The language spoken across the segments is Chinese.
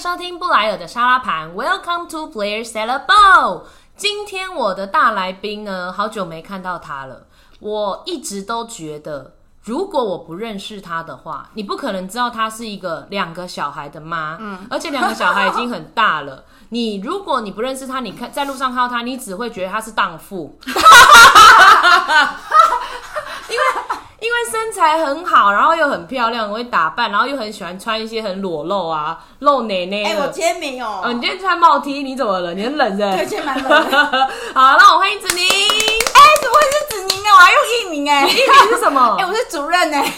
收听布莱尔的沙拉盘，Welcome to Blair Salad Bowl。今天我的大来宾呢，好久没看到他了。我一直都觉得，如果我不认识他的话，你不可能知道他是一个两个小孩的妈，嗯，而且两个小孩已经很大了。你如果你不认识他，你看在路上看到他，你只会觉得他是荡妇，因为身材很好，然后又很漂亮，会打扮，然后又很喜欢穿一些很裸露啊、露奶奶哎、的。我今天没有，哦，你今天穿帽 T，你怎么了？你很冷是不对，是？今天蛮冷的。好，那我欢迎子宁。哎、怎么会是子宁呢？我还用艺名哎、艺名是什么？哎、我是主任哎、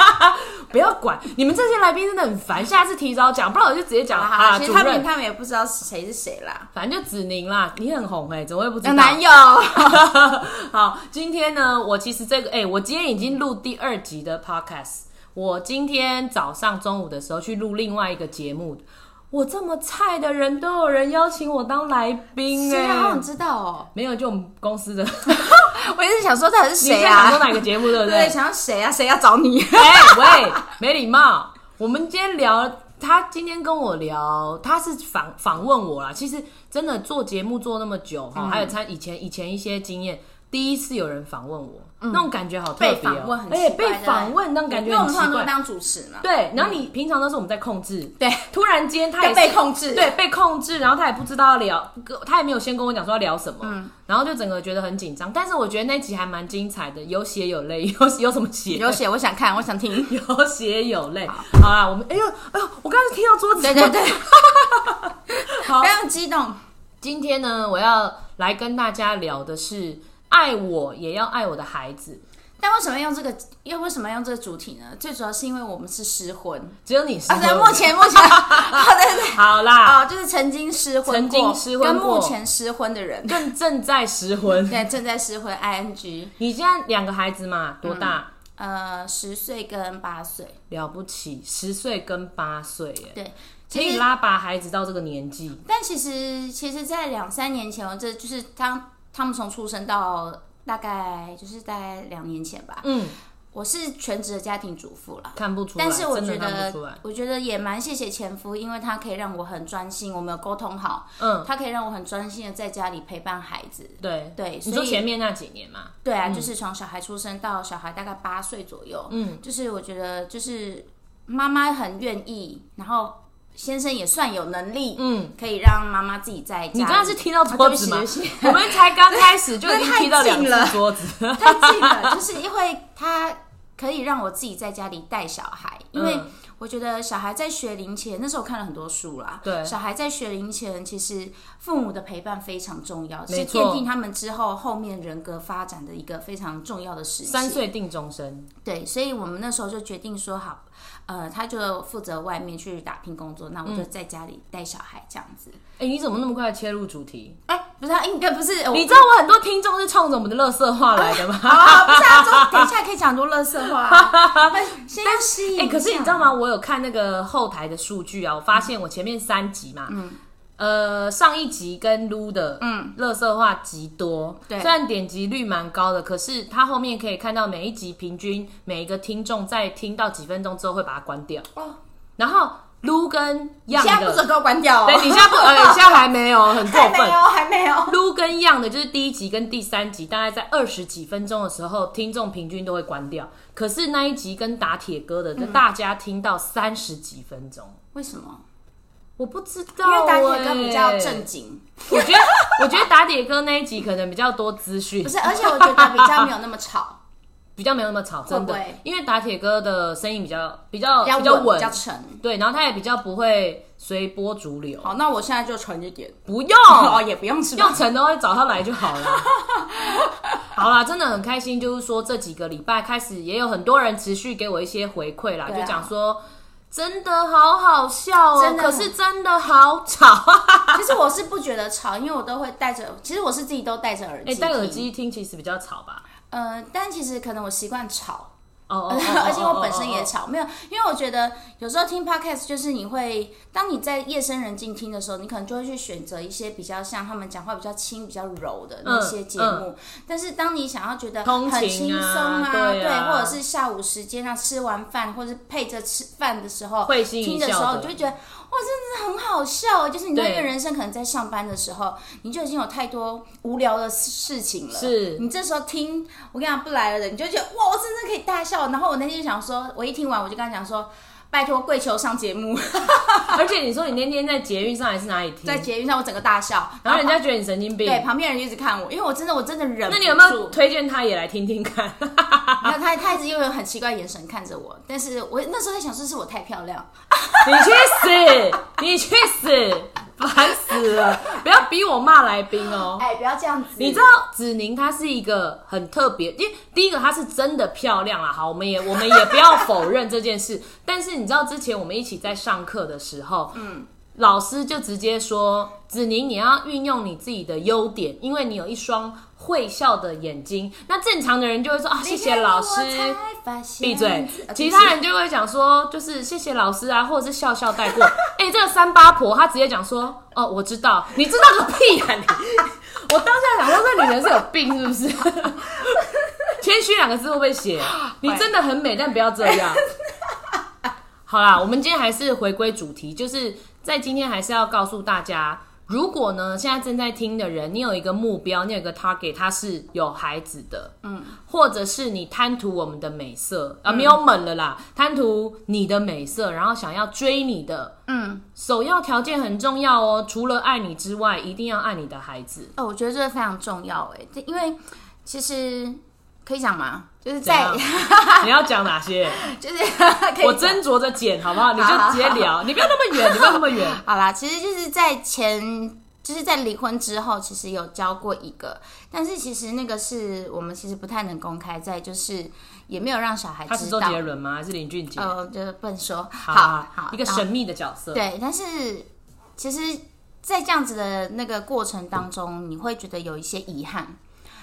不要管，你们这些来宾真的很烦。下次提早讲，不然我就直接讲好啦啊，其实他们他们也不知道谁是谁啦。反正就子宁啦，你很红哎、怎么会不知道？有男友，好，今天呢，我其实这个，哎、我今天已经录第二集的 podcast。我今天早上、中午的时候去录另外一个节目。我这么菜的人都有人邀请我当来宾哎？好想知道哦。没有，就我们公司的。我一直想说他是你谁在想说啊？哪个节目，对不对，想要谁啊？谁要找你？哎、喂，没礼貌。我们今天聊，他今天跟我聊，他是访访问我啦。其实真的做节目做那么久哈，嗯还有他以前以前一些经验，第一次有人访问我，那种感觉好特别、而且被访问那种感觉因为我们很奇怪。通常都当主持嘛。对，然后你平常都是我们在控制，对，突然间他也被控制。对，被控制，然后他也不知道要聊，他也没有先跟我讲说要聊什么，嗯然后就整个觉得很紧张。但是我觉得那集还蛮精彩的，有血有泪，有有什么血？有血，我想看，我想听。有血有泪。好啦，我们哎呦哎呦，我刚才听到桌子，对对对，好不，要激动。今天呢，我要来跟大家聊的是爱我也要爱我的孩子。但为什么用这个？又为什么用这个主题呢？最主要是因为我们是失婚只有你是啊，对，目前目前，好对对。好啦，哦，就是曾经失婚过，曾经失婚跟目前失婚的人，更正在失婚。对，正在失婚，ing，你现在两个孩子嘛，多大？呃，十岁跟八岁，了不起，十岁跟八岁，耶，对，可，以拉拔孩子到这个年纪。但其实，其实，在两三年前，我这就是当他们从出生到大概就是大概两年前吧，嗯，我是全职的家庭主妇啦。看不出来，但是我觉得。我觉得也蛮谢谢前夫，因为他可以让我很专心，我们有沟通好，嗯，他可以让我很专心的在家里陪伴孩子。对。对，你说前面那几年嘛，对啊，就是从小孩出生到小孩大概八岁左右，嗯，就是我觉得就是妈妈很愿意，然后先生也算有能力，嗯，可以让妈妈自己在家。你刚刚是踢到桌子吗？我们才刚开始就已经踢到两 太近了。次桌子，太近了，就是因为他可以让我自己在家里带小孩，因为嗯我觉得小孩在学龄前，那时候我看了很多书啦。对小孩在学龄前，其实父母的陪伴非常重要，是奠定他们之后后面人格发展的一个非常重要的时期。三岁定终身，对，所以我们那时候就决定说好，呃，他就负责外面去打拼工作，那我就在家里带小孩这样子。哎、你怎么那么快切入主题？哎、不是，他应该不是，你知道我很多听众是冲着我们的乐色话来的吗？好啊，不是啊，就等一下可以讲很多乐色话、啊，先要吸引哎、一可是你知道吗？我有看那个后台的数据啊，我发现我前面三集嘛，嗯，呃，上一集跟撸的，嗯，乐色话极多，对虽然点击率蛮高的，可是它后面可以看到每一集平均每一个听众在听到几分钟之后会把它关掉，哦，然后撸跟样现在不准的，给我关掉哦，对，你现在不，呃，现在还没有，很过分。还没有，还没有。撸跟样的，就是第一集跟第三集，大概在二十几分钟的时候，听众平均都会关掉。可是那一集跟打铁哥的，就大家听到三十几分钟，为什么？我不知道、因为打欸，铁哥比较正经，我觉得，我觉得打铁哥那一集可能比较多资讯，不是，而且我觉得比较没有那么吵，比较没有那么吵，真的因为打铁哥的声音比较比较比较稳，比较沉。对，然后他也比较不会随波逐流，好，那我现在就沉一点。不 用。哦，也不用是吧用？成的话找他来就好了。好啦，真的很开心，就是说这几个礼拜开始，也有很多人持续给我一些回馈啦，啊就讲说真的好好笑哦、真的可是真的好吵。其实我是不觉得吵，因为我都会戴着，其实我是自己都戴着耳哎、机，戴耳。机听其实比较吵吧？呃，但其实可能我习惯吵，哦 而且我本身也。吵，没有，因为我觉得有时候听 podcast 就是你会，当你在夜深人静听的时候，你可能就会去选择一些比较像他们讲话比较轻、比较柔的那些节目。但是当你想要觉得很轻松啊，对啊或者是下午时间啊，吃完饭或者是配着吃饭的时候，会心一听的时候，你就会觉得哇，真的很好笑。就是你知道一个人生可能在上班的时候，你就已经有太多无聊的事情了。是你这时候听我跟你讲不来了的，你就觉得哇，我真的可以大笑。然后我那天就想说，我一听完我就跟他讲说，拜托跪求上节目，而且你说你那天在捷运上还是哪里听，在捷运上我整个大笑，然后人家觉得你神经病。对旁边人就一直看我，因为我真的我真的忍不住。那你有没有推荐他也来听听看？他他一直用很奇怪的眼神看着我，但是我那时候在想，是是我太漂亮，你去死！你去死！烦死了！不要逼我骂来宾哦。哎，不要这样子。你知道子宁她是一个很特别，因为第一个她是真的漂亮啊。好，我们也我们也不要否认这件事。但是你知道之前我们一起在上课的时候，嗯，老师就直接说子宁你要运用你自己的优点，因为你有一双会笑的眼睛。那正常的人就会说啊，谢谢老师。闭嘴！其他人就会讲说，就是谢谢老师啊，或者是笑笑带过。哎、这个三八婆她直接讲说，哦，我知道，你知道个屁啊你！我当下想说，这女人是有病是不是？谦虚两个字会不会写？你真的很美，但不要这样。好啦，我们今天还是回归主题，就是在今天还是要告诉大家，如果呢现在正在听的人，你有一个目标，你有一个 target，他是有孩子的，嗯，或者是你贪图我们的美色啊，没有猛了啦，贪图你的美色，然后想要追你的，嗯，首要条件很重要哦，除了爱你之外，一定要爱你的孩子。哦，我觉得这个非常重要哎，因为其实可以讲吗？就是在 你要讲哪些？就是 可以我斟酌着剪，好不好？你就直接聊，你不要那么远，你不要那么远。好啦，其实就是在前，就是在离婚之后，其实有交过一个，但是其实那个是我们其实不太能公开，在就是也没有让小孩知道。他是周杰伦吗？还是林俊杰？呃，就是不能说。好好一个神秘的角色。对，但是其实，在这样子的那个过程当中，你会觉得有一些遗憾。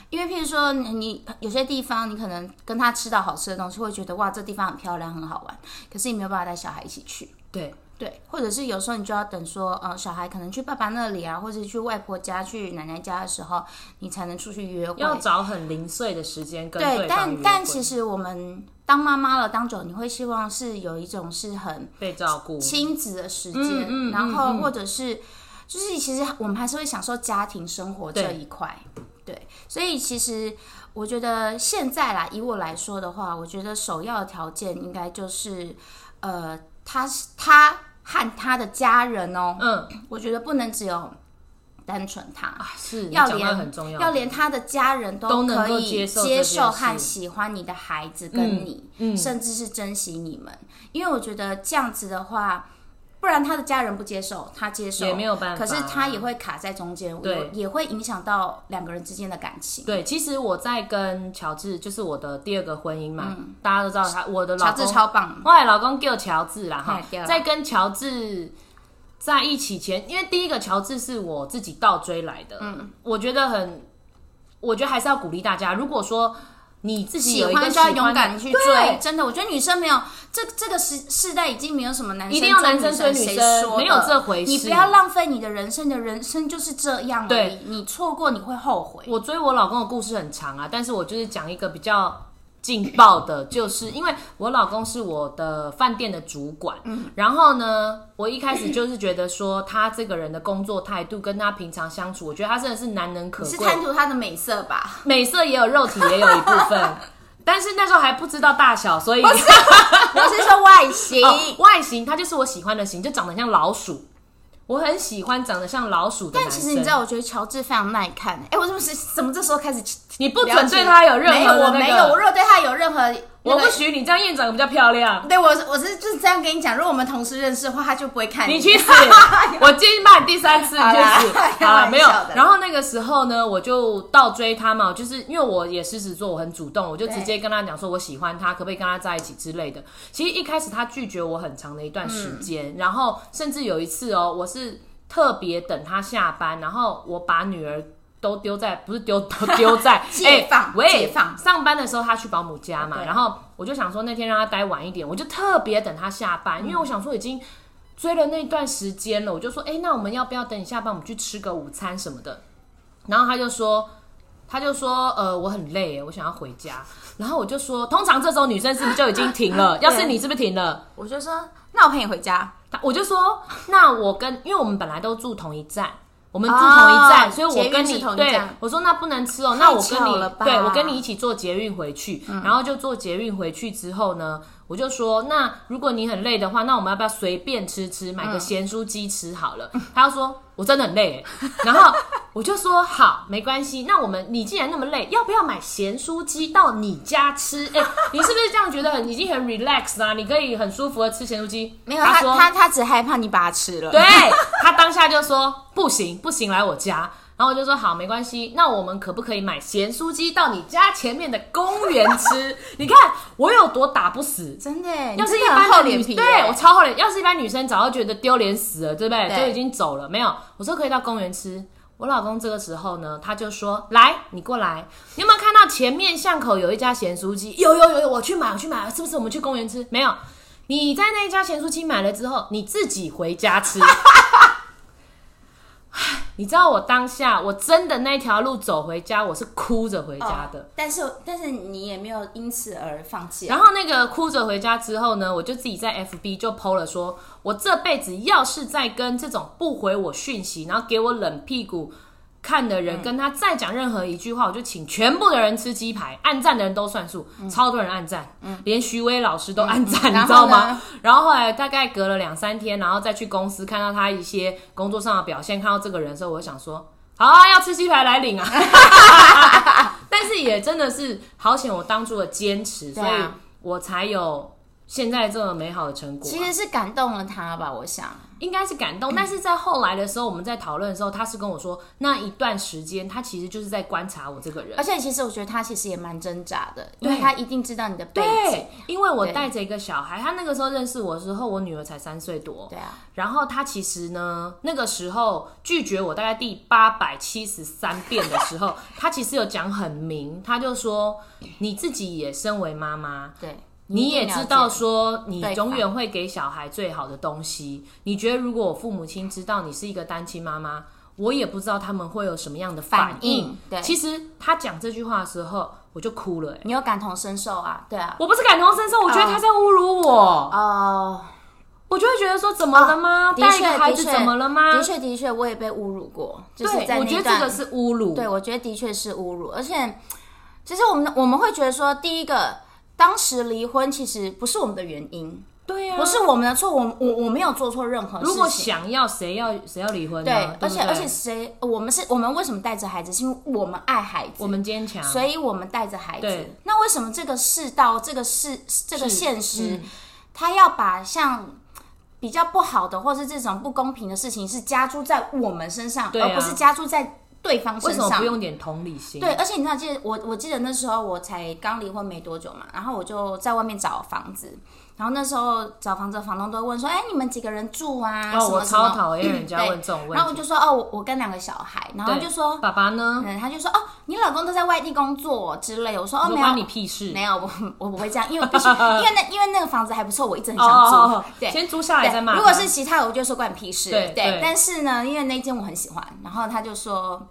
因为，譬如说你，你有些地方，你可能跟他吃到好吃的东西，会觉得哇，这地方很漂亮，很好玩。可是你没有办法带小孩一起去，对对，或者是有时候你就要等说，呃，小孩可能去爸爸那里啊，或者去外婆家、去奶奶家的时候，你才能出去约会。要找很零碎的时间跟对，但但其实我们当妈妈了，当久，你会希望是有一种是很被照顾，亲子的时间，嗯嗯然后嗯嗯或者是就是其实我们还是会享受家庭生活这一块，对，所以其实我觉得现在啦，以我来说的话，我觉得首要的条件应该就是呃，他是他和他的家人哦，嗯我觉得不能只有单纯他。啊，是要连很重要，要连他的家人都能够可以接受接受和喜欢你的孩子跟你，嗯甚至是珍惜你们。因为我觉得这样子的话，不然他的家人不接受，他接受。也没有办法。可是他也会卡在中间，对。也会影响到两个人之间的感情。对，其实我在跟乔治，就是我的第二个婚姻嘛，大家都知道他，我的老公乔治公，超棒，后来老公叫乔治啦哈在跟乔治在一起前，因为第一个乔治是我自己倒追来的，嗯，我觉得很，我觉得还是要鼓励大家，如果说你自己喜欢就要勇敢去对追。真的，我觉得女生没有这这个时世代已经没有什么男生一定要男追生追谁女生说没有这回事你不要浪费你的人生，你的人生就是这样对，你错过你会后悔。我追我老公的故事很长啊，但是我就是讲一个比较劲爆的，就是因为我老公是我的饭店的主管，嗯然后呢，我一开始就是觉得说他这个人的工作态度跟他平常相处，我觉得他真的是难能可贵，是贪图他的美色吧？美色也有，肉体也有一部分。但是那时候还不知道大小，所以我是说外形。哦外形他就是我喜欢的型，就长得像老鼠。我很喜欢长得像老鼠的但男。其实你知道，我觉得乔治非常耐看。哎、我怎么是怎么这时候开始你不准对他有任何没有，的那我没有。我如果对他有任何、那个我不许你这样，院长比较漂亮。对我我是就是这样跟你讲，如果我们同事认识的话，他就不会看你去死！我今天骂你第三次，你去死！好了，没有然后那个时候呢，我就倒追他嘛，就是因为我也狮子座，我很主动，我就直接跟他讲说我喜欢他，可不可以跟他在一起之类的。其实一开始他拒绝我很长的一段时间，然后甚至有一次哦，我是特别等他下班，然后我把女儿。都丢在不是丢 都丢在 解放哎喂解放上班的时候他去保姆家嘛，然后我就想说那天让他待晚一点，我就特别等他下班，因为我想说已经追了那段时间了，我就说，哎、那我们要不要等你下班，我们去吃个午餐什么的？然后他就说，他就说呃我很累，我想要回家。然后我就说，通常这时候女生是不是就已经停了？要是你是不是停了？我就说，那我陪你回家。我就说，那我跟因为我们本来都住同一站。我们住同一站，所以我跟你对我说那不能吃哦，那我跟你对我跟你一起坐捷运回去，然后就坐捷运回去之后呢，我就说那如果你很累的话，那我们要不要随便吃吃，买个咸酥鸡吃好了？他说我真的很累，然后我就说好没关系，那我们你既然那么累，要不要买咸酥鸡到你家吃？哎，你是不是这样觉得很已经很 relax 啊？你可以很舒服的吃咸酥鸡？没有，他他他只害怕你把它吃了，对他当下就说。不行不行，来我家，然后我就说好，没关系。那我们可不可以买咸酥鸡到你家前面的公园吃？你看我有多打不死，真的。要是一般的女，对我超厚脸。要是一般女生，早就觉得丢脸死了，对不对？就已经走了。没有，我说可以到公园吃。我老公这个时候呢，他就说：“来，你过来，你有没有看到前面巷口有一家咸酥鸡？有有有有，我去买，我去买，是不是？我们去公园吃？没有，你在那一家咸酥鸡买了之后，你自己回家吃。”你知道我当下我真的那条路走回家，我是哭着回家的。但是但是你也没有因此而放弃。然后那个哭着回家之后呢，我就自己在 FB 就 PO 了，说我这辈子要是再跟这种不回我讯息，然后给我冷屁股。看的人跟他再讲任何一句话，我就请全部的人吃鸡排，按赞的人都算数，超多人按赞，连徐威老师都按赞，你知道吗？然后后来大概隔了两三天，然后再去公司看到他一些工作上的表现，看到这个人的时候，我就想说，好啊，要吃鸡排来领啊！但是也真的是好险，我当初的坚持，所以我才有现在这么美好的成果。其实是感动了他吧，我想。应该是感动，但是在后来的时候，我们在讨论的时候，他是跟我说，那一段时间他其实就是在观察我这个人，而且其实我觉得他其实也蛮挣扎的，因为他一定知道你的背景，因为我带着一个小孩，他那个时候认识我的时候，我女儿才三岁多，对啊，然后他其实呢，那个时候拒绝我大概第八百七十三遍的时候，他其实有讲很明，他就说你自己也身为妈妈，对。你也知道说，你永远会给小孩最好的东西。你觉得如果我父母亲知道你是一个单亲妈妈，我也不知道他们会有什么样的反应。对，其实他讲这句话的时候，我就哭了。你有感同身受啊？对啊，我不是感同身受，我觉得他在侮辱我。哦，我就会觉得说，怎么了吗？带一个孩子怎么了吗？的确，的确，我也被侮辱过。就是在我觉得这个是侮辱。对，我觉得的确是侮辱。而且，其实我们我们会觉得说，第一个。当时离婚其实不是我们的原因，对呀，不是我们的错，我我我没有做错任何事情。如果想要谁要谁要离婚？对，而且而且谁，我们是我们为什么带着孩子？是因为我们爱孩子，我们坚强，所以我们带着孩子。那为什么这个世道，这个世这个现实，他要把像比较不好的，或是这种不公平的事情，是加注在我们身上，而不是加注在。对方身上不用点同理心？对，而且你知道，记得我我记得那时候我才刚离婚没多久嘛，然后我就在外面找房子。然后那时候找房子，房东都会问说：“哎，你们几个人住啊？”哦，我超讨厌人家问这种问题。然后我就说：“哦，我我跟两个小孩。”然后就说：“爸爸呢？”嗯，他就说：“哦，你老公都在外地工作之类。”我说：“哦，没有，你屁事。”没有，我我不会这样，因为必须，因为那因为那个房子还不错，我一直很想租。对，先租下来再卖。如果是其他的，我就说关你屁事。对对。但是呢，因为那间我很喜欢，然后他就说。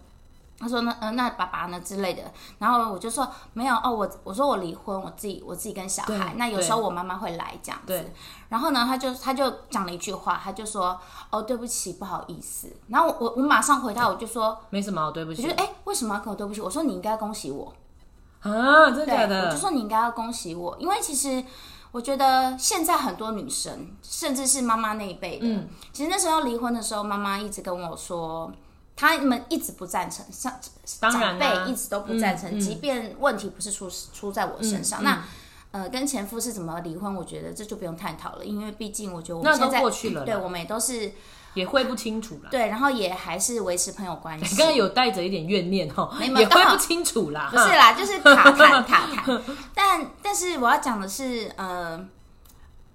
他说：“那呃，那爸爸呢之类的。”然后我就说：“没有哦，我我说我离婚，我自己我自己跟小孩。那有时候我妈妈会来这样子。然后呢，他就他就讲了一句话，他就说：‘哦，对不起，不好意思。’然后我我马上回他，我就说：‘没什么，对不起。’我觉得哎，为什么要跟我对不起？我说你应该恭喜我啊，真的假的？我就说你应该要恭喜我，因为其实我觉得现在很多女生，甚至是妈妈那一辈的，其实那时候离婚的时候，妈妈一直跟我说。”他们一直不赞成，上长辈一直都不赞成，即便问题不是出出在我身上，那呃，跟前夫是怎么离婚，我觉得这就不用探讨了，因为毕竟我觉得我们现在过去了，对我们也都是也会不清楚了，对，然后也还是维持朋友关系，刚刚有带着一点怨念哈，也会不清楚啦，不是啦，就是塔谈塔谈，但但是我要讲的是，呃，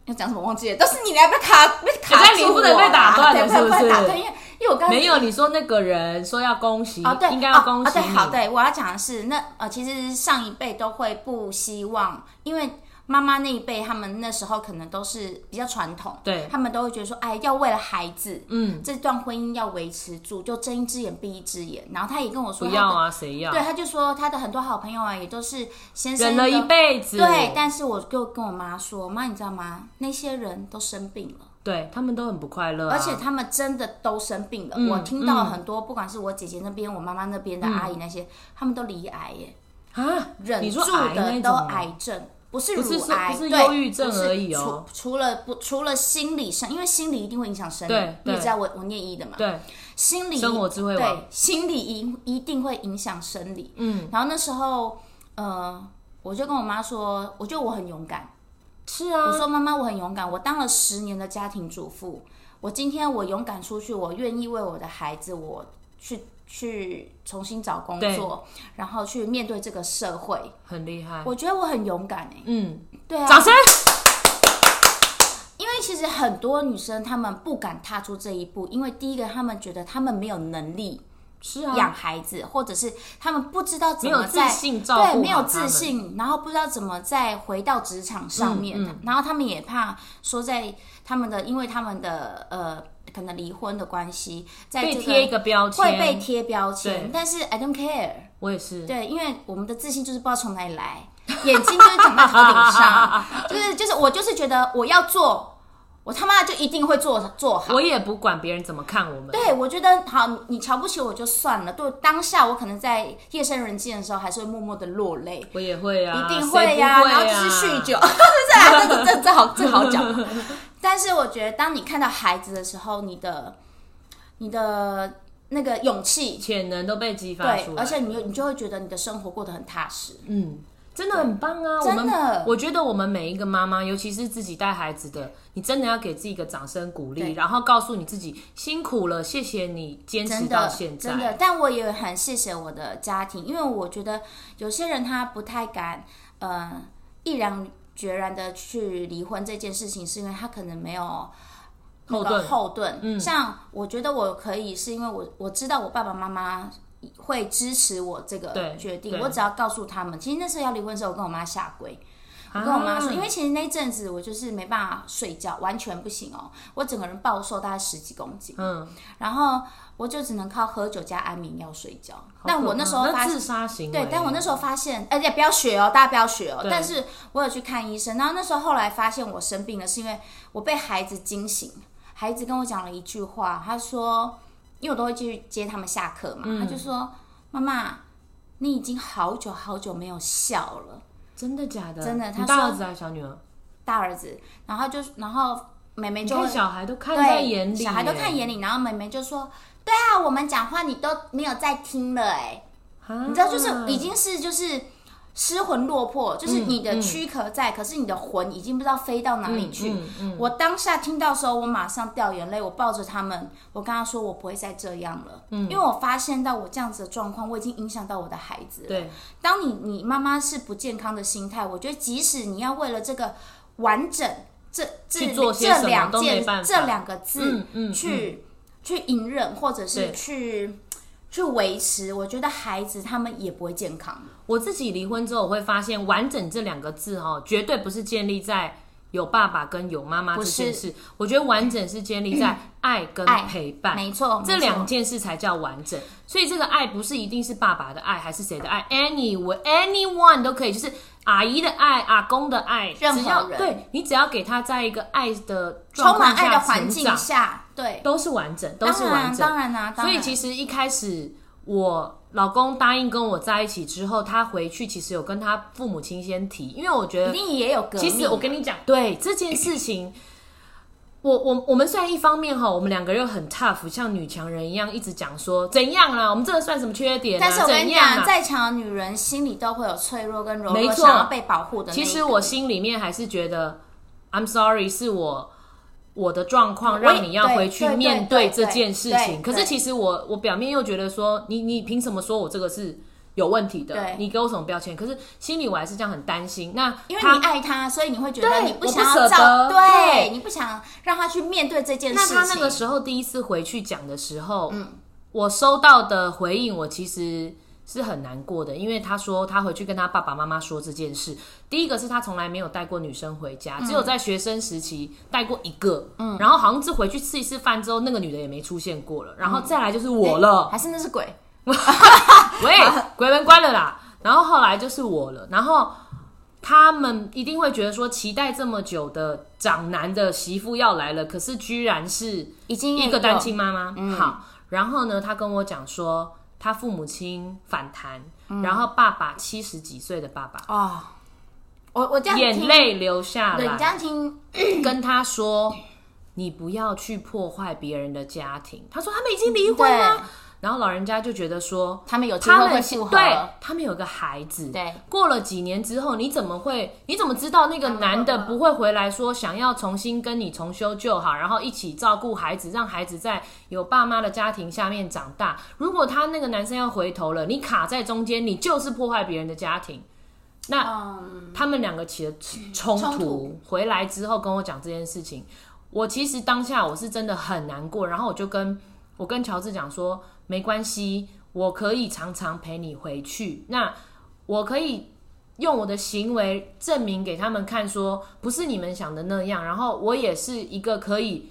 要讲什么忘记了，都是你来被卡被卡住，不能被打断的，是不是？因为因为我刚没有你说那个人说要恭喜哦，对，应该要恭喜。对，好，对我要讲的是，那呃，其实上一辈都会不希望，因为妈妈那一辈，他们那时候可能都是比较传统，对他们都会觉得说，哎，要为了孩子，嗯，这段婚姻要维持住，就睁一只眼闭一只眼。然后他也跟我说，不要啊，谁要？对，他就说他的很多好朋友啊，也都是先生忍了一辈子，对，但是我就跟我妈说，妈，你知道吗？那些人都生病了。对他们都很不快乐啊、而且他们真的都生病了。嗯我听到很多，不管是我姐姐那边、我妈妈那边的阿姨那些，他们都离癌耶，啊，忍住的都癌症，不是不是乳癌，不是对忧郁症而已哦。除除了不除了心理上，因为心理一定会影响生理对，你也知道我我念医的嘛，对，心理生活智慧网对心理一一定会影响生理。嗯，然后那时候，呃，我就跟我妈说，我觉得我很勇敢。是啊，我说妈妈，我很勇敢，我当了十年的家庭主妇，我今天我勇敢出去，我愿意为我的孩子，我去去重新找工作，然后去面对这个社会。很厉害，我觉得我很勇敢哎、嗯，对啊，掌声，因为其实很多女生她们不敢踏出这一步，因为第一个她们觉得她们没有能力是啊，养孩子，或者是他们不知道怎么在信照对没有自信，然后不知道怎么再回到职场上面，嗯。嗯然后他们也怕说在他们的因为他们的呃可能离婚的关系，在这被贴一个标签，会被贴标签，但是 I don't care，我也是，对，因为我们的自信就是不知道从哪里来，眼睛就是长在头顶上，就是就是我就是觉得我要做，我他妈就一定会做做好。我也不管别人怎么看我们，对，我觉得好，你瞧不起我就算了。对，当下我可能在夜深人静的时候，还是会默默的落泪，我也会啊，一定会呀、呀、然后就是酗酒，这啊这这这好这好讲。但是我觉得，当你看到孩子的时候，你的你的那个勇气，潜能都被激发出，来，而且你你就会觉得你的生活过得很踏实。嗯，真的很棒啊！真的我觉得我们每一个妈妈，尤其是自己带孩子的，你真的要给自己一个掌声鼓励，然后告诉你自己辛苦了，谢谢你坚持的，到现在。真的，但我也很谢谢我的家庭，因为我觉得有些人他不太敢，呃，毅然决然的去离婚这件事情，是因为他可能没有。后盾后盾，嗯像我觉得我可以，是因为我我知道我爸爸妈妈会支持我这个决定，我只要告诉他们，其实那时候要离婚的时候，我跟我妈下跪，我我跟我妈说，因为为其实那阵子我就是没办法睡觉，完全不行哦，我整个人暴瘦大概十几公斤，嗯，然后我就只能靠喝酒加安眠药睡觉。但我那时候自杀行，对，但我那时候发现，而且不要学哦，大家不要学哦。但是我有去看医生，然后那时候后来发现我生病了，是因为我被孩子惊醒。孩子跟我讲了一句话，他说，因为我都会继续接他们下课嘛，嗯他就说：“妈妈，你已经好久好久没有笑了。”真的假的？真的他大儿子还是小女儿？大儿子，然后就然后妹妹就小孩都看在对，眼里，小孩都看眼里，然后妹妹就说：“对啊，我们讲话你都没有在听了、哎，你你知道，就是已经是就是失魂落魄，就是你的嗯躯壳在，可是你的魂已经不知道飞到哪里去。我当下听到的时候，我马上掉眼泪，我抱着他们，我跟他说我不会再这样了，嗯。因为我发现到我这样子的状况，我已经影响到我的孩子了。对，当你你妈妈是不健康的心态，我觉得即使你要为了这个完整，这这这两件这两个字嗯嗯去、去隐忍，或者是去去维持，我觉得孩子他们也不会健康。我自己离婚之后，我会发现“完整”这两个字哈，绝对不是建立在有爸爸跟有妈妈这件事。我觉得完整是建立在 爱跟陪伴。没错，这两件事才叫完整，所以这个爱不是一定是爸爸的爱，还是谁的爱，any anyone 都可以，就是阿姨的爱、阿公的爱，任何只要人对你只要给他在一个爱的状充满爱的环境，下，对，都是完整，都是完整。当然啦、当所以其实一开始我老公答应跟我在一起之后，他回去其实有跟他父母亲先提，因为我觉得一定也有革命。其实我跟你讲，对这件事情，我我我们虽然一方面哈，我们两个人很 tough，像女强人一样，一直讲说怎样啦，我们这个算什么缺点、啊？但是我跟你讲？再强的女人心里都会有脆弱跟柔弱，没错想要被保护的。其实我心里面还是觉得，I'm sorry，是我我的状况让你要回去面对这件事情。可是其实我我表面又觉得说，你你凭什么说我这个是有问题的对？你给我什么标签？可是心里我还是这样很担心。那因为他你爱他，所以你会觉得你不想要对你不想让他去面对这件事情。那他那个时候第一次回去讲的时候，嗯，我收到的回应，我其实是很难过的，因为他说他回去跟他爸爸妈妈说这件事。第一个是他从来没有带过女生回家，只有在学生时期带过一个，嗯，然后好像是回去吃一次饭之后，那个女的也没出现过了。然后再来就是我了，还是那是鬼？喂，鬼门关了啦。然后后来就是我了，然后他们一定会觉得说，期待这么久的长男的媳妇要来了，可是居然是已经一个单亲妈妈。好，然后呢，他跟我讲说，他父母亲反弹，然后爸爸七十几岁的爸爸哦，我我这样眼泪流下对，来，这样听 跟他说，你不要去破坏别人的家庭。他说他们已经离婚了。然后老人家就觉得说，他们有机会会复合，对他们有个孩子，对，过了几年之后，你怎么会？你怎么知道那个男的不会回来说想要重新跟你重修旧好，然后一起照顾孩子，让孩子在有爸妈的家庭下面长大？如果他那个男生要回头了，你卡在中间，你就是破坏别人的家庭。那他们两个起了冲突，回来之后跟我讲这件事情，我其实当下我是真的很难过，然后我就跟我跟乔治讲说。没关系，我可以常常陪你回去。那我可以用我的行为证明给他们看，说不是你们想的那样。然后我也是一个可以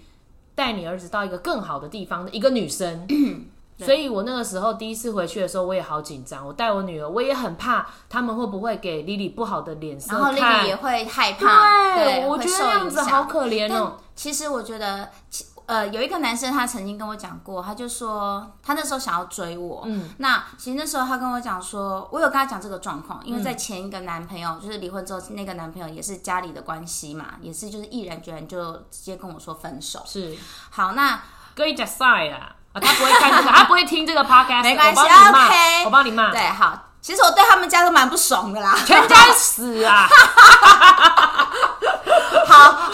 带你儿子到一个更好的地方的一个女生。所以我那个时候第一次回去的时候，我也好紧张。我带我女儿，我也很怕他们会不会给莉莉不好的脸色，然后莉莉也会害怕。对，我觉得那样子好可怜哦。其实我觉得。呃，有一个男生，他曾经跟我讲过，他就说他那时候想要追我。嗯，那其实那时候他跟我讲说，我有跟他讲这个状况，因为在前一个男朋友就是离婚之后，那个男朋友也是家里的关系嘛，也是就是毅然决然就直接跟我说分手。是，好，那可以讲 sorry 啦，啊，他不会看这个，他不会听这个 podcast，没关系，OK，我帮你骂。对，好，其实我对他们家都蛮不爽的啦，全家死啊！好，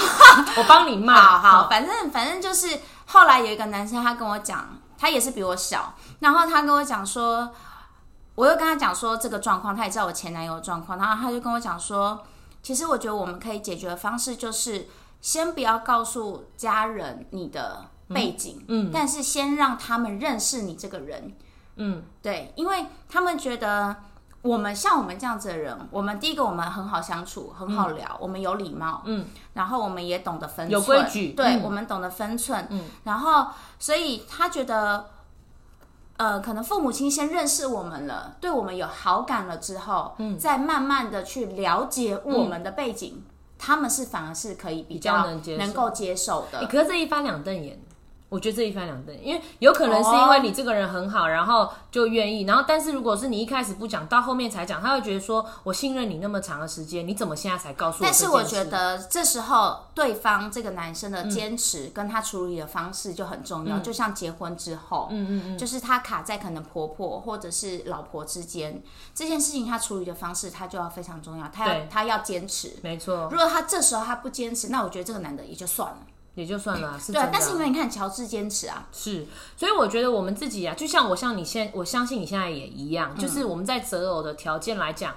我帮你骂。好好，反正反正就是后来有一个男生，他跟我讲，他也是比我小，然后他跟我讲说，我又跟他讲说这个状况，他也知道我前男友的状况，然后他就跟我讲说，其实我觉得我们可以解决的方式就是先不要告诉家人你的背景，嗯，但是先让他们认识你这个人，嗯，对，因为他们觉得。我们像我们这样子的人，我们第一个我们很好相处，很好聊，我们有礼貌，嗯，然后我们也懂得分寸，有规矩，对，我们懂得分寸，嗯，然后所以他觉得，呃，可能父母亲先认识我们了，对我们有好感了之后，嗯，再慢慢的去了解我们的背景，他们是反而是可以比较能能够接受的，可是这一翻两瞪眼。我觉得这一翻两瞪，因为有可能是因为你这个人很好，然后就愿意。然后，但是如果是你一开始不讲，到后面才讲，他会觉得说：“我信任你那么长的时间，你怎么现在才告诉我？”但是我觉得这时候对方这个男生的坚持跟他处理的方式就很重要。就像结婚之后，嗯嗯嗯，就是他卡在可能婆婆或者是老婆之间这件事情，他处理的方式他就要非常重要。他要他要坚持，没错。如果他这时候他不坚持，那我觉得这个男的也就算了。也就算了，是对，但是因为你看乔治坚持啊，是，所以我觉得我们自己啊，就像我像你现，我相信你现在也一样，就是我们在择偶的条件来讲。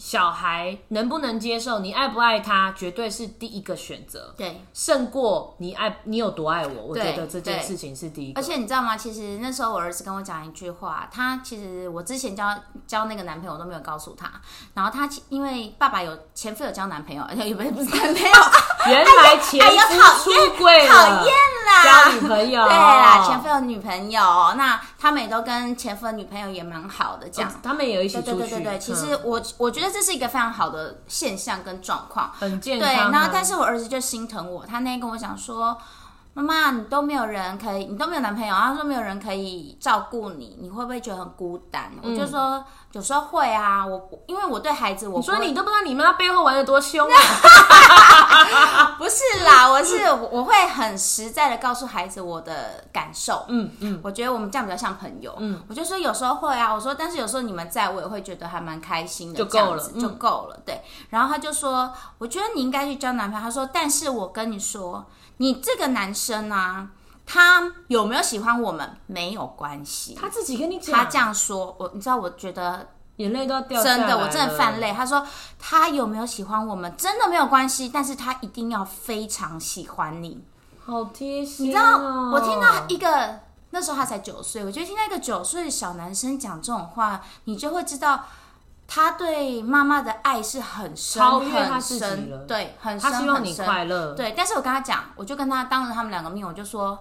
小孩能不能接受？你爱不爱他，绝对是第一个选择。对，胜过你爱你有多爱我，我觉得这件事情是第一。而且你知道吗？其实那时候我儿子跟我讲一句话，他其实我之前交交那个男朋友都没有告诉他。然后他因为爸爸有前夫有交男朋友，而且不是不是男朋友，原来前夫出轨了，讨厌啦，交女朋友。对啦，前夫有女朋友，那他们也都跟前夫的女朋友也蛮好的，这样。他们也有一起出去。对对对对，其实我我觉得。这是一个非常好的现象跟状况，很健康。对，然后但是我儿子就心疼我，他那天跟我讲说：“妈妈，你都没有人可以，你都没有男朋友，他说没有人可以照顾你，你会不会觉得很孤单？”我就说。有时候会啊，我因为我对孩子，我说你都不知道你妈背后玩的多凶啊！不是啦，我是我会很实在的告诉孩子我的感受。嗯嗯，我觉得我们这样比较像朋友。嗯，我就说有时候会啊，我说但是有时候你们在我也会觉得还蛮开心的，就够了，就够了。对，然后他就说，我觉得你应该去交男朋友。他说，但是我跟你说，你这个男生啊。他有没有喜欢我们没有关系，他自己跟你讲，他这样说，我你知道，我觉得眼泪都要掉，真的，我真的犯泪。他说他有没有喜欢我们真的没有关系，但是他一定要非常喜欢你，好贴心。你知道，我听到一个那时候他才九岁，我觉得听到一个九岁的小男生讲这种话，你就会知道他对妈妈的爱是很深、很深，对，很深他希望你快乐，对，但是我跟他讲，我就跟他当着他们两个面，我就说，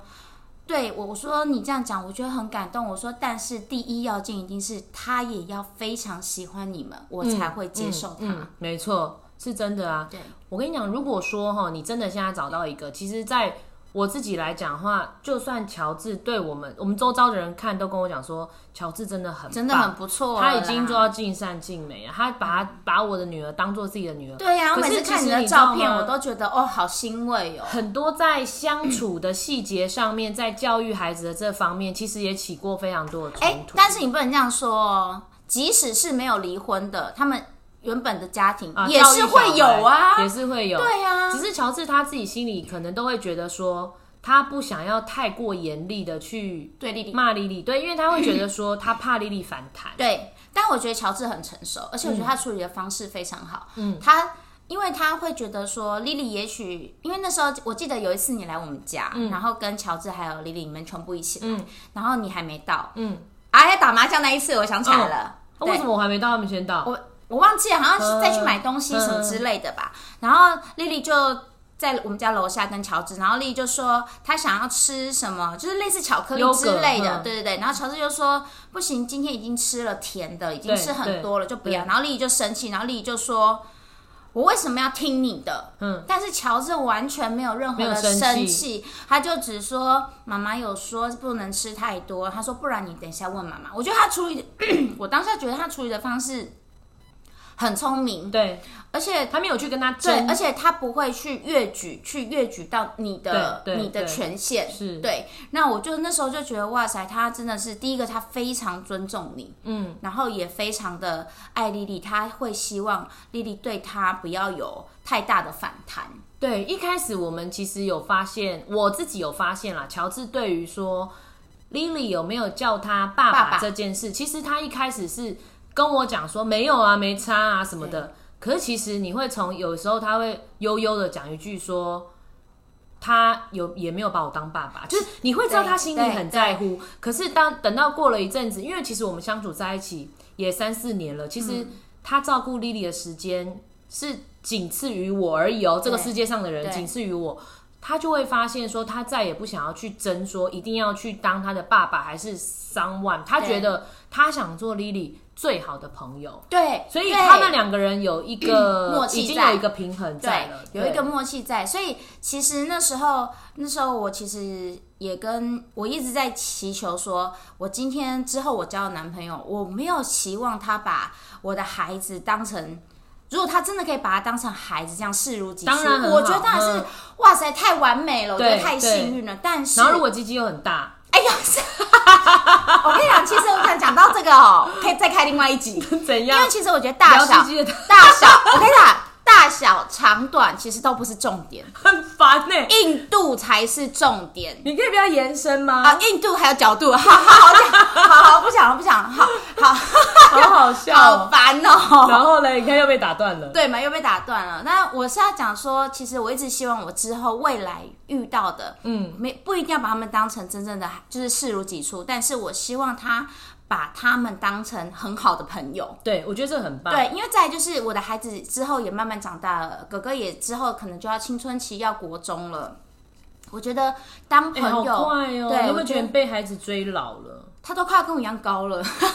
对我我说你这样讲，我觉得很感动。我说，但是第一要件一定是他也要非常喜欢你们，我才会接受他。嗯，嗯没错，是真的啊。对，我跟你讲，如果说哈，你真的现在找到一个，其实在我自己来讲的话，就算乔治对我们我们周遭的人看都跟我讲说，乔治真的很真的很不错他，已经做到尽善尽美了，他把他把我的女儿当做自己的女儿。对呀、我每次看你的照片，我都觉得哦，好欣慰哦。很多在相处的细节上面，在教育孩子的这方面，其实也起过非常多的哎冲，突。但是你不能这样说哦，即使是没有离婚的，他们原本的家庭啊也是会有啊。也是会有。对啊。只是乔治他自己心里可能都会觉得说，他不想要太过严厉的去对丽丽，骂丽丽，对，因为他会觉得说他怕丽丽反弹。对，但我觉得乔治很成熟，而且我觉得他处理的方式非常好。嗯，他因为他会觉得说丽丽也许，因为那时候我记得有一次你来我们家，然后跟乔治还有丽丽你们全部一起来，然后你还没到，嗯，哎、打麻将那一次我想起来了，为什么我还没到，他们先到？我我忘记了，好像是再去买东西什么之类的吧。然后丽丽就在我们家楼下跟乔治，然后丽丽就说她想要吃什么，就是类似巧克力之类的，嗯对对对。然后乔治就说不行，今天已经吃了甜的，已经吃很多了，就不要。对然后丽丽就生气，然后丽丽就说。我为什么要听你的？嗯，但是乔治完全没有任何的生气他就只说妈妈有说不能吃太多，他说不然你等一下问妈妈。我觉得他处理的，我当下觉得他处理的方式很聪明，对。而且他没有去跟他对，争而，且他不会去越举，去越举到你的你的权限。是。对，那我就那时候就觉得哇塞，他真的是第一个，他非常尊重你，嗯，然后也非常的爱丽丽，他会希望丽丽对他不要有太大的反弹。对。一开始我们其实有发现，我自己有发现啦，乔治对于说 Lily 有没有叫他爸爸爸。这件事，其实他一开始是跟我讲说没有啊，没差啊什么的。可是其实你会从有时候他会悠悠的讲一句说。他有也没有把我当爸爸，就是你会知道他心里很在乎。可是当等到过了一阵子，因为其实我们相处在一起也三四年了，其实他照顾莉莉的时间是仅次于我而已哦。这个世界上的人对仅次于我，他就会发现说，他再也不想要去争说一定要去当他的爸爸还是 someone，他觉得他想做莉莉最好的朋友。对，所以他们两个人有一个默契在已经有一个平衡在了，有一个默契在，所以其实那时候，那时候我其实也跟我一直在祈求说，我今天之后我交的男朋友，我没有期望他把我的孩子当成。如果他真的可以把他当成孩子这样视如己出，当然我觉得当然是、嗯哇塞，太完美了，我觉得太幸运了。但是，然后如果鸡鸡又很大，哎呀，讲到这个哦，可以再开另外一集，怎样因为？其实我觉得大小大小，我跟你讲，大小长短其实都不是重点，很烦呢、硬度才是重点。你可以不要延伸吗？啊，硬度还有角度，好好好讲，好好不讲了不讲了，好好好好笑好哦、烦哦。然后呢，你看又被打断了。对嘛，又被打断了。那我是要讲说，其实我一直希望我之后未来遇到的，嗯，没不一定要把他们当成真正的就是视如己出，但是我希望他把他们当成很好的朋友。对，我觉得这很棒。对，因为再就是我的孩子之后也慢慢长大了，哥哥也之后可能就要青春期，要国中了。我觉得当朋友，快哦！对你有觉得被孩子追老了？他都快要跟我一样高了。好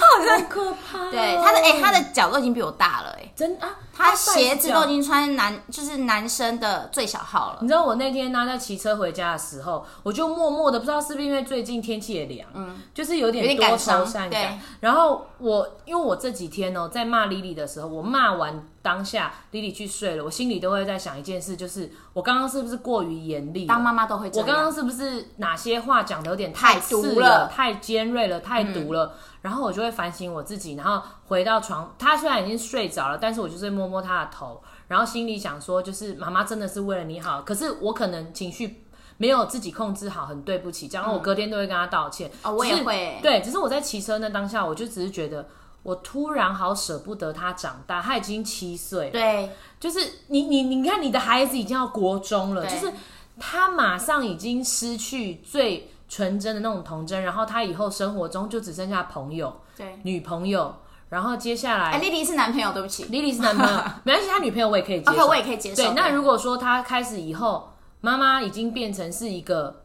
可怕、哦 对，他的哎、他的脚都已经比我大了哎、真啊，他鞋子都已经穿男就是男生的最小号了。你知道我那天呢在骑车回家的时候，我就默默的不知道是不是因为最近天气也凉，嗯，就是有有点多愁善对感。然后我因为我这几天哦、在骂莉莉的时候，我骂完当下莉莉去睡了，我心里都会在想一件事，就是我刚刚是不是过于严厉？当妈妈都会这样。我刚刚是不是哪些话讲的有点太刺毒了太尖锐了，太毒了？然后我就会反省我自己，然后回到床，他虽然已经睡着了，但是我就是摸摸他的头，然后心里想说，就是妈妈真的是为了你好，可是我可能情绪没有自己控制好，很对不起，这样我隔天都会跟他道歉。哦，我也只是会。对，只是我在骑车那当下，我就只是觉得。我突然好舍不得他长大，他已经七岁，对就是你你你看你的孩子已经要国中了，就是他马上已经失去最纯真的那种童真，然后他以后生活中就只剩下朋友、对。女朋友，然后接下哎，来莉莉是男朋友，对不起。Lily 是男朋友，没关系，他女朋友我也可以接受我也可以接受。对，那如果说他开始以后，妈妈已经变成是一个，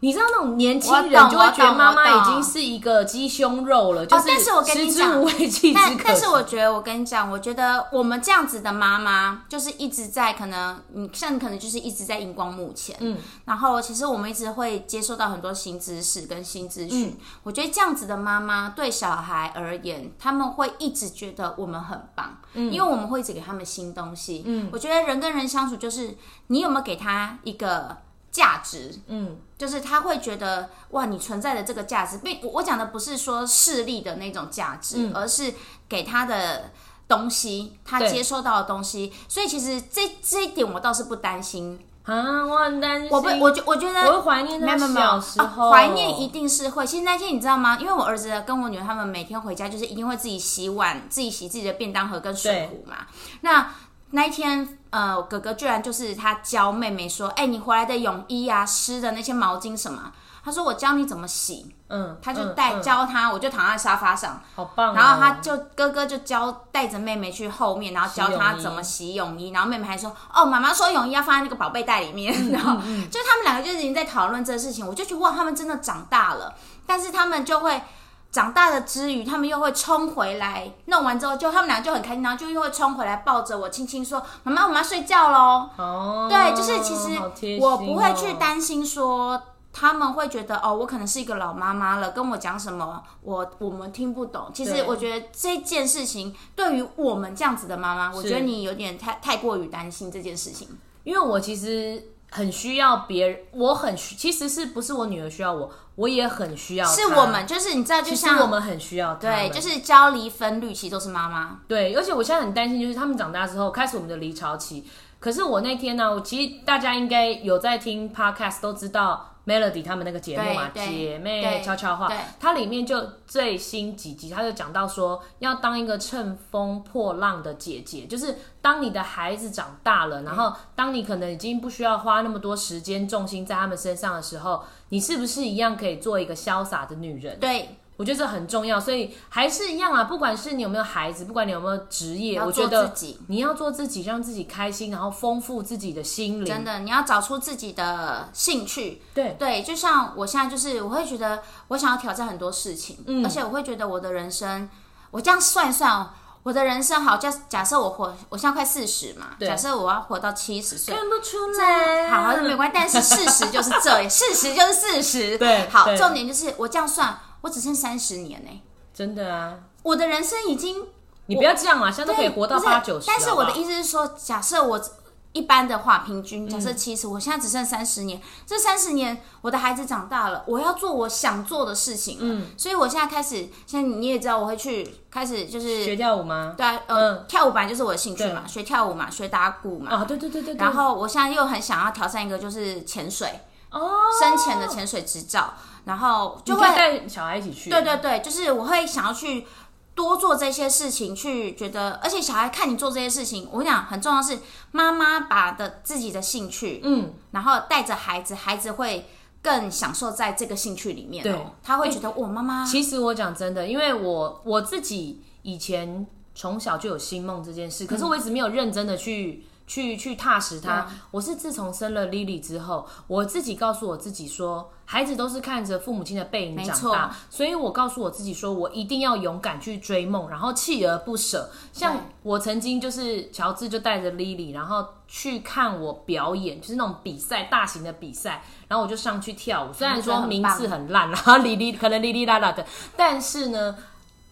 你知道那种年轻人懂就会觉得妈妈已经是一个鸡胸肉了，就是我跟你食之讲无味，弃之可惜。但但是我觉得，我跟你讲，我觉得我们这样子的妈妈，就是一直在可能，你像你可能就是一直在荧光幕前，嗯，然后其实我们一直会接受到很多新知识跟新资讯。我觉得这样子的妈妈对小孩而言，他们会一直觉得我们很棒，嗯，因为我们会一直给他们新东西。嗯，我觉得人跟人相处就是你有没有给他一个价值，嗯，就是他会觉得哇，你存在的这个价值，并我我讲的不是说势力的那种价值，而是给他的东西，他接收到的东西。所以其实这这一点我倒是不担心，啊，我很担心，我不，我觉我觉得我会怀念他没有没有没有小时候，哦怀念一定是会。其实那天你知道吗？因为我儿子跟我女儿他们每天回家就是一定会自己洗碗，自己洗自己的便当盒跟水壶嘛。那那一天，呃，哥哥居然就是他教妹妹说：“哎、你回来的泳衣啊，湿的那些毛巾什么？”他说：“我教你怎么洗。”嗯，他就带、嗯嗯教他，我就躺在沙发上，好棒哦，然后他就哥哥就教带着妹妹去后面，然后教洗泳衣她怎么洗泳衣，然后妹妹还说：“哦，妈妈说泳衣要放在那个宝贝袋里面。嗯然后 就他们两个就已经在讨论这个事情，我就觉得哇，他们真的长大了，但是他们就会。长大的之余，他们又会冲回来，弄完之后就他们俩就很开心，然后就又会冲回来抱着我，轻轻说：“妈妈，我们要睡觉喽。”哦，对，就是其实我不会去哦担心说他们会觉得哦，我可能是一个老妈妈了，跟我讲什么我我们听不懂。其实我觉得这件事情对于我们这样子的妈妈，我觉得你有点太太过于担心这件事情。因为我其实很需要别人，我很需，其实是不是我女儿需要我，我也很需要，是我们就是你知道，就像我们很需要对，就是焦离分率，其实都是妈妈。对，而且我现在很担心，就是他们长大之后开始我们的离巢期。可是我那天呢，我其实大家应该有在听 podcast 都知道 Melody 他们那个节目嘛，姐妹悄悄话，它里面就最新几集，他就讲到说，要当一个乘风破浪的姐姐，就是当你的孩子长大了，然后当你可能已经不需要花那么多时间重心在他们身上的时候，你是不是一样可以做一个潇洒的女人？对，我觉得这很重要，所以还是一样啊，不管是你有没有孩子，不管你有没有职业，我觉得你要做自己，让自己开心，然后丰富自己的心灵。真的，你要找出自己的兴趣。对对，就像我现在就是，我会觉得我想要挑战很多事情，嗯而且我会觉得我的人生，我这样算一算哦，我的人生好，假假设我活，我现在快四十嘛，对假设我要活到七十岁。看不出来，好，好，没关系，但是 事实就是这样，事实就是事实。对好，重点就是我这样算，我只剩三十年呢、真的啊，我的人生已经你不要这样啊，现在都可以活到八九十。但是我的意思是说，假设我一般的话，平均假嗯设七十、我现在只剩三十年，这三十年我的孩子长大了，我要做我想做的事情了。嗯，所以我现在开始，现在你也知道，我会去开始就是学跳舞吗？对啊，呃，跳舞本来就是我的兴趣嘛，学跳舞嘛，学打鼓嘛。啊，对对对对对。然后我现在又很想要挑战一个，就是潜水，哦，深潜的潜水执照，然后就你会带小孩一起去。对对对，就是我会想要去多做这些事情，去觉得，而且小孩看你做这些事情，我跟你讲，很重要的是妈妈把的自己的兴趣，嗯，然后带着孩子，孩子会更享受在这个兴趣里面对。哦，他会觉得我妈妈其实我讲真的，因为我我自己以前从小就有星梦这件事，可是我一直没有认真的去。去去踏实它。我是自从生了 Lily 之后，我自己告诉我自己说，孩子都是看着父母亲的背影长错大，所以我告诉我自己说，我一定要勇敢去追梦，然后锲而不舍。像我曾经就是乔治就带着 Lily，然后去看我表演，就是那种比赛，大型的比赛，然后我就上去跳舞。虽然说名次很烂，然后 哩哩可能哩哩啦啦的，但是呢，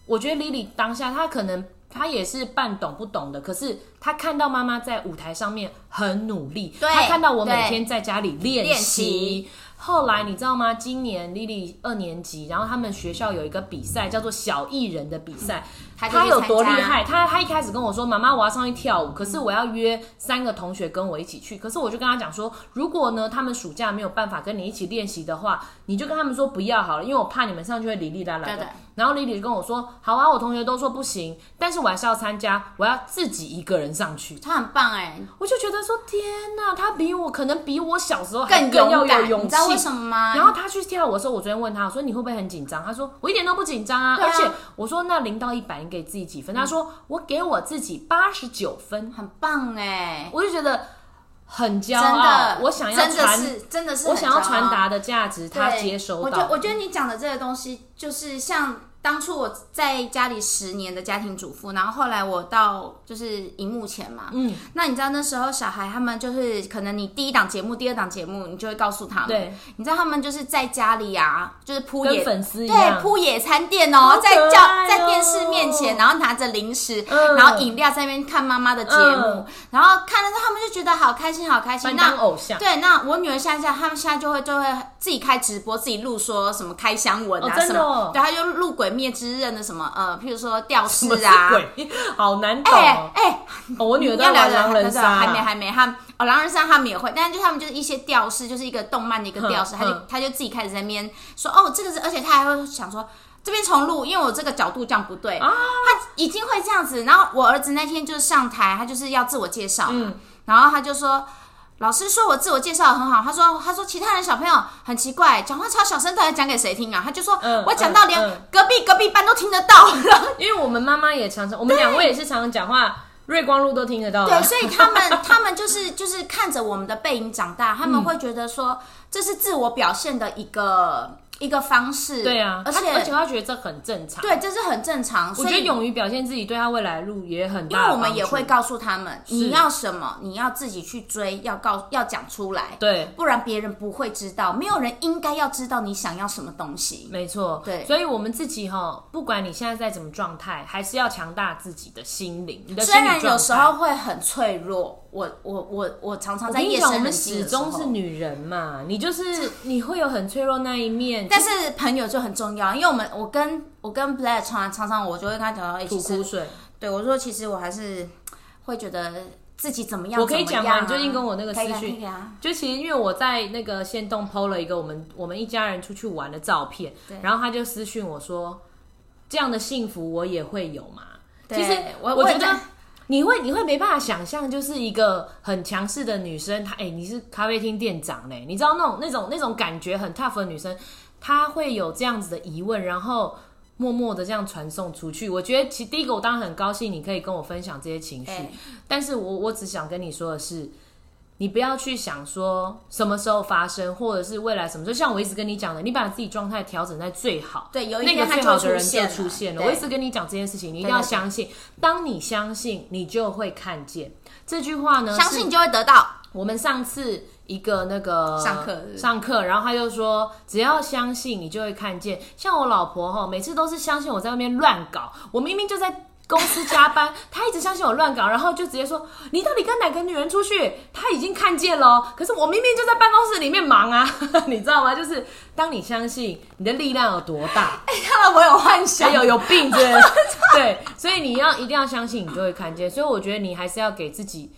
我觉得 Lily 当下她可能。她也是半懂不懂的，可是他看到妈妈在舞台上面很努力，他看到我每天在家里练练习习。后来你知道吗？今年 Lily 二年级，然后他们学校有一个比赛，叫做小艺人的比赛。他有多厉害？他他一开始跟我说：“妈妈，我要上去跳舞，可是我要约三个同学跟我一起去。”可是我就跟他讲说：“如果呢，他们暑假没有办法跟你一起练习的话，你就跟他们说不要好了，因为我怕你们上去会哩哩啦啦的。”然后李李就跟我说：“好啊，我同学都说不行，但是我还是要参加，我要自己一个人上去。”他很棒哎，我就觉得说：“天哪，他比我可能比我小时候更更勇敢，勇气。”你知道为什么吗？然后他去跳舞的时候，我昨天问他，我说：“你会不会很紧张？”他说：“我一点都不紧张啊。”而且我说：“那零到一百，你给自己几分？”他说：“我给我自己八十九分，很棒哎！”我就觉得很骄傲。我想要传，真的是我想要传达的价值，他接收到。我觉我觉得你讲的这个东西，就是像。当初我在家里十年的家庭主妇，然后后来我到就是荧幕前嘛，嗯，那你知道那时候小孩他们就是可能你第一档节目、第二档节目，你就会告诉他们，对，你知道他们就是在家里啊，就是铺野粉丝对铺野餐垫哦，在叫在电视面前，然后拿着零食，然后饮料在那边看妈妈的节目，然后看了之后他们就觉得好开心，好开心。那偶像。对，那我女儿现在他们现在就会就会自己开直播，自己录说什么开箱文啊什么，对，他就录鬼灭之刃的什么呃，譬如说吊饰啊，好难懂。哎哎，我女儿要聊狼人杀，还没还没，他哦狼人杀他们也会，但是就他们就是一些吊饰，就是一个动漫的一个吊饰，他就他就自己开始在那边说哦，这个是，而且他还会想说这边重录，因为我这个角度这样不对啊，他已经会这样子。然后我儿子那天就是上台，他就是要自我介绍，嗯，然后他就说。老师说我自我介绍很好，他说他说其他人小朋友很奇怪，讲话超小声，到底讲给谁听啊？他就说我讲到连隔壁隔壁班都听得到，因为我们妈妈也常常，我们两位也是常常讲话，瑞光路都听得到。对，所以他们 他们就是就是看着我们的背影长大，他们会觉得说这是自我表现的一个。一个方式，对啊，而且而且他觉得这很正常，对，这是很正常。我觉得勇于表现自己，对他未来路也很大。因为我们也会告诉他们，你要什么，你要自己去追，要告要讲出来，对，不然别人不会知道，没有人应该要知道你想要什么东西。没错，对，所以我们自己哈，不管你现在在什么状态，还是要强大自己的心灵。你的虽然有时候会很脆弱。我我我我常常在夜深人静始终是女人嘛，你就是你会有很脆弱那一面。但是朋友就很重要，因为我们我跟我跟 Black 常常常我就会跟他讲到一起吐苦水。对我说，其实我还是会觉得自己怎么样。我可以讲吗？你最近跟我那个私讯，就其实因为我在那个线动 PO 了一个我们我们一家人出去玩的照片，然后他就私讯我说，这样的幸福我也会有嘛？其实我我觉得。你会你会没办法想象，就是一个很强势的女生，她哎，你是咖啡厅店长嘞，你知道那种那种那种感觉很 tough 的女生，她会有这样子的疑问，然后默默的这样传送出去。我觉得其实第一个，我当然很高兴你可以跟我分享这些情绪，但是我我只想跟你说的是。你不要去想说什么时候发生，或者是未来什么，就像我一直跟你讲的，你把自己状态调整在最好，对，有一天最好的人就出现了。我一直跟你讲这件事情，你一定要相信。当你相信，你就会看见这句话呢。相信你就会得到。我们上次一个那个上课上课，然后他就说，只要相信，你就会看见。像我老婆哈，每次都是相信我在外面乱搞，我明明就在。公司加班，他一直相信我乱搞，然后就直接说你到底跟哪个女人出去？他已经看见了，可是我明明就在办公室里面忙啊，你知道吗？就是当你相信你的力量有多大，哎，看来我有幻想，有有病对 对，所以你要一定要相信，你就会看见。所以我觉得你还是要给自己，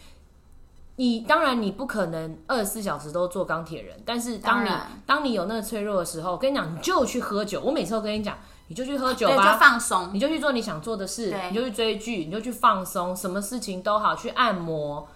你当然你不可能二十四小时都做钢铁人，但是当你当你有那个脆弱的时候，我跟你讲，你就去喝酒。我每次都跟你讲。你就去喝酒吧，放松，你就去做你想做的事，你就去追剧，你就去放松，什么事情都好，去按摩。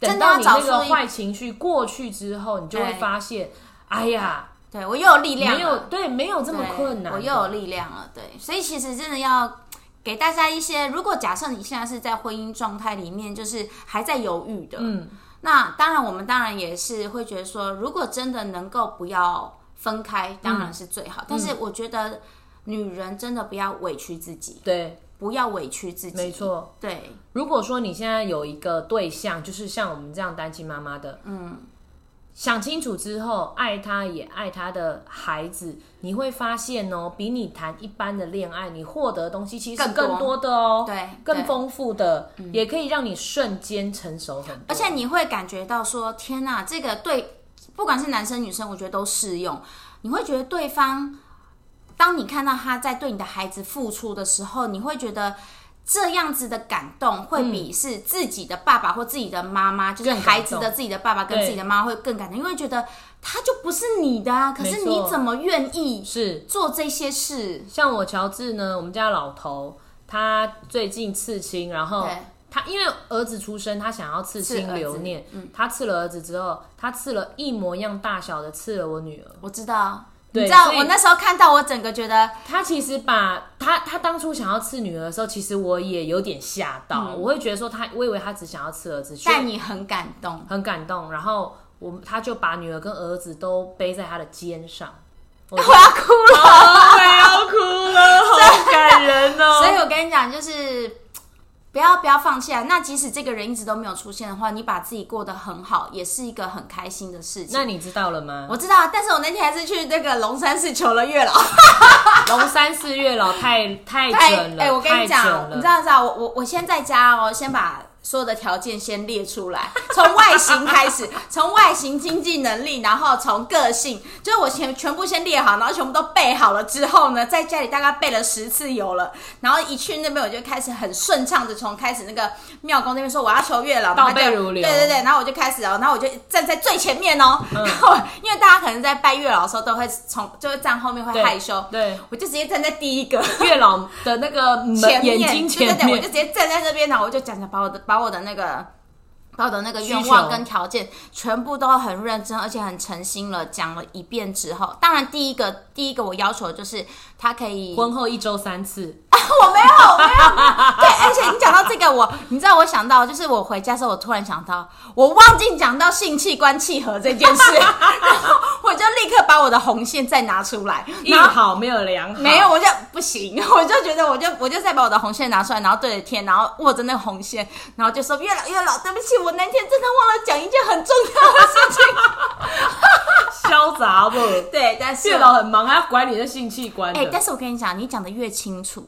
等到你那个坏情绪过去之后，你就会发现，哎呀，对我又有力量，没有对，没有这么困难，我又有力量了。对，所以其实真的要给大家一些，如果假设你现在是在婚姻状态里面，就是还在犹豫的，嗯，那当然我们当然也是会觉得说，如果真的能够不要分开，当然是最好。但是我觉得。女人真的不要委屈自己，对，不要委屈自己，没错，对。如果说你现在有一个对象，就是像我们这样单亲妈妈的，嗯，想清楚之后，爱他也爱他的孩子，你会发现哦，比你谈一般的恋爱，你获得的东西其实更多的哦，对，更丰富的，也可以让你瞬间成熟很多，而且你会感觉到说，天哪，这个对，不管是男生女生，我觉得都适用，你会觉得对方。当你看到他在对你的孩子付出的时候，你会觉得。这样子的感动会比是自己的爸爸或自己的妈妈，就是孩子的自己的爸爸跟自己的妈妈会更感动，因为觉得他就不是你的啊，可是你怎么愿意是做这些事？像我乔治呢，我们家老头他最近刺青，然后他因为儿子出生，他想要刺青留念，他刺了儿子之后，他刺了一模一样大小的刺了我女儿，我知道。你知道我那时候看到，我整个觉得他其实把他他当初想要刺女儿的时候，其实我也有点吓到。我会觉得说他，我以为他只想要刺儿子，但你很感动，很感动。然后我他就把女儿跟儿子都背在他的肩上，我要哭了，我要哭了，好感人哦。所以我跟你讲，就是。不要不要放弃啊！那即使这个人一直都没有出现的话，你把自己过得很好，也是一个很开心的事情。那你知道了吗？我知道，但是我那天还是去那个龙山寺求了月老。龙山寺月老太太准了，哎，我跟你讲，你知道知道，我我我先在家哦，先把。所有的条件先列出来，从外形开始，从外形、经济能力，然后从个性，就是我全全部先列好，然后全部都背好了之后呢，在家里大概背了十次有了，然后一去那边我就开始很顺畅的从开始那个庙公那边说我要求月老，倒背如流，对对对，然后我就开始哦，然后我就站在最前面哦，然后因为大家可能在拜月老的时候都会从就会站后面会害羞，对，我就直接站在第一个月老的那个前眼睛前面，我就直接站在那边，然后我就讲讲把我的把。我的那个，把我的那个愿望跟条件全部都很认真，而且很诚心了讲了一遍之后，当然第一个第一个我要求就是他可以婚后一周三次。我没有，没有。对，而且你讲到这个，我你知道我想到就是我回家时候，我突然想到我忘记讲到性器官契合这件事，然后我就立刻把我的红线再拿出来，一好没有量好，没有我就不行，我就觉得我就我就再把我的红线拿出来，然后对着天，然后握着那个红线，然后就说月老月老，对不起，我那天真的忘了讲一件很重要的事情，潇洒不？对，但是月老很忙，还要管你的性器官。哎，但是我跟你讲，你讲的越清楚。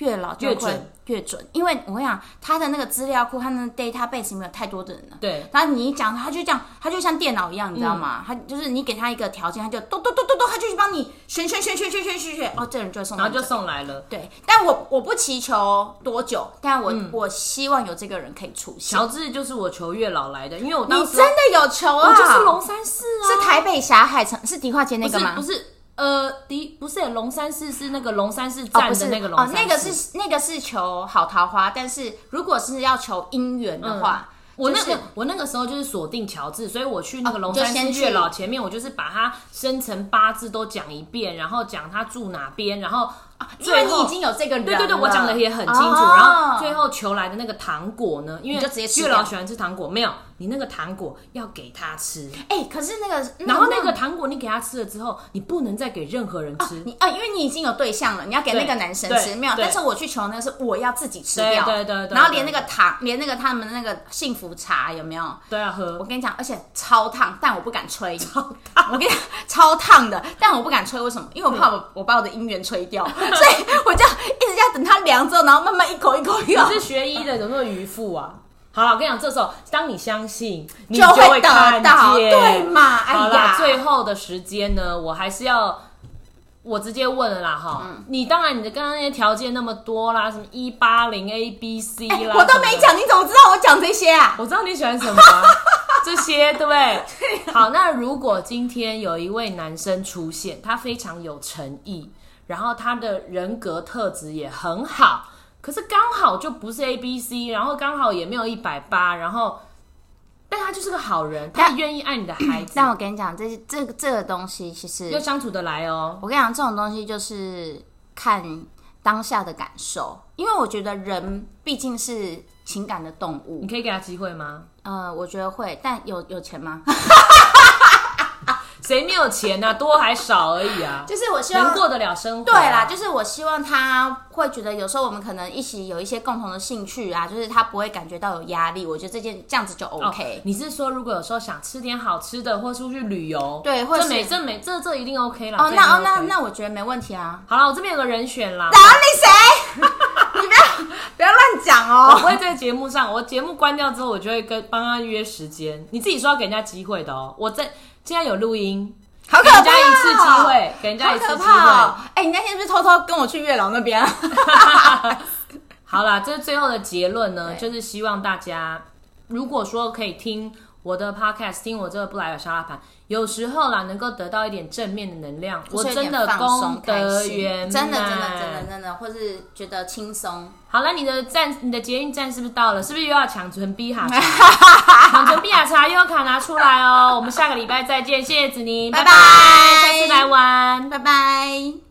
越老越准，越准，因为我跟你讲，他的那个资料库，他的 database 没有太多的人了。对，然后你一讲，他就这样，他就像电脑一样，你知道吗？他就是你给他一个条件，他就咚咚咚咚咚，他就去帮你选选选选选选选选，哦，这人就送，然后就送来了。对，但我我不祈求多久，但我我希望有这个人可以出现。乔治就是我求月老来的，因为我当时真的有求啊，就是龙山寺啊，是台北霞海城，是迪化街那个吗？不是。呃，迪不是龙山寺是那个龙山寺站的那个龙山寺，那个是那个是求好桃花，但是如果是要求姻缘的话，我那个我那个时候就是锁定乔治，所以我去那个龙山寺月老前面，我就是把他生辰八字都讲一遍，然后讲他住哪边，然后。因为你已经有这个人，对对对，我讲的也很清楚。然后最后求来的那个糖果呢？因为就直接月老喜欢吃糖果，没有你那个糖果要给他吃。哎，可是那个，然后那个糖果你给他吃了之后，你不能再给任何人吃。你啊，因为你已经有对象了，你要给那个男生吃，没有。但是我去求那个是我要自己吃掉，对对对。然后连那个糖，连那个他们的那个幸福茶有没有都要喝？我跟你讲，而且超烫，但我不敢吹。超烫，我跟你讲，超烫的，但我不敢吹。为什么？因为我怕我我把我的姻缘吹掉，所以我就。一直要等它凉之后，然后慢慢一口一口咬。是学医的，怎么那么愚妇啊？好了，我跟你讲，这时候当你相信，你就会看到，对嘛？好了，最后的时间呢，我还是要我直接问了啦，哈。你当然你的刚刚那些条件那么多啦，什么一八零 A B C 啦，我都没讲，你怎么知道我讲这些啊？我知道你喜欢什么，这些对不对？好，那如果今天有一位男生出现，他非常有诚意。然后他的人格特质也很好，可是刚好就不是 A B C，然后刚好也没有一百八，然后，但他就是个好人，他愿意爱你的孩子。但我跟你讲，这这个这个东西其实要相处得来哦。我跟你讲，这种东西就是看当下的感受，因为我觉得人毕竟是情感的动物。你可以给他机会吗？呃，我觉得会，但有有钱吗？谁没有钱呢？多还少而已啊。就是我希望能过得了生活。对啦，就是我希望他会觉得有时候我们可能一起有一些共同的兴趣啊，就是他不会感觉到有压力。我觉得这件这样子就 OK。你是说如果有时候想吃点好吃的，或出去旅游，对，或者美这美这这一定 OK 了。哦，那哦那那我觉得没问题啊。好了，我这边有个人选啦。哪里谁？你不要不要乱讲哦。我会在节目上，我节目关掉之后，我就会跟帮他约时间。你自己说要给人家机会的哦。我在。现在有录音，好可给人家一次机哦会，给人家一次机会。！哎、你那天是不是偷偷跟我去月老那边？好啦，这是最后的结论呢，就是希望大家，如果说可以听我的 podcast，听我这个布莱尔沙拉盘，有时候啦，能够得到一点正面的能量，我真的功德圆满。真的真的真的真的，或是觉得轻松。好了，你的站，你的捷运站是不是到了？是不是又要抢存碧哈茶？抢存碧哈茶，悠悠卡拿出来哦！我们下个礼拜再见，谢谢子宁，拜拜拜下次来玩。拜拜。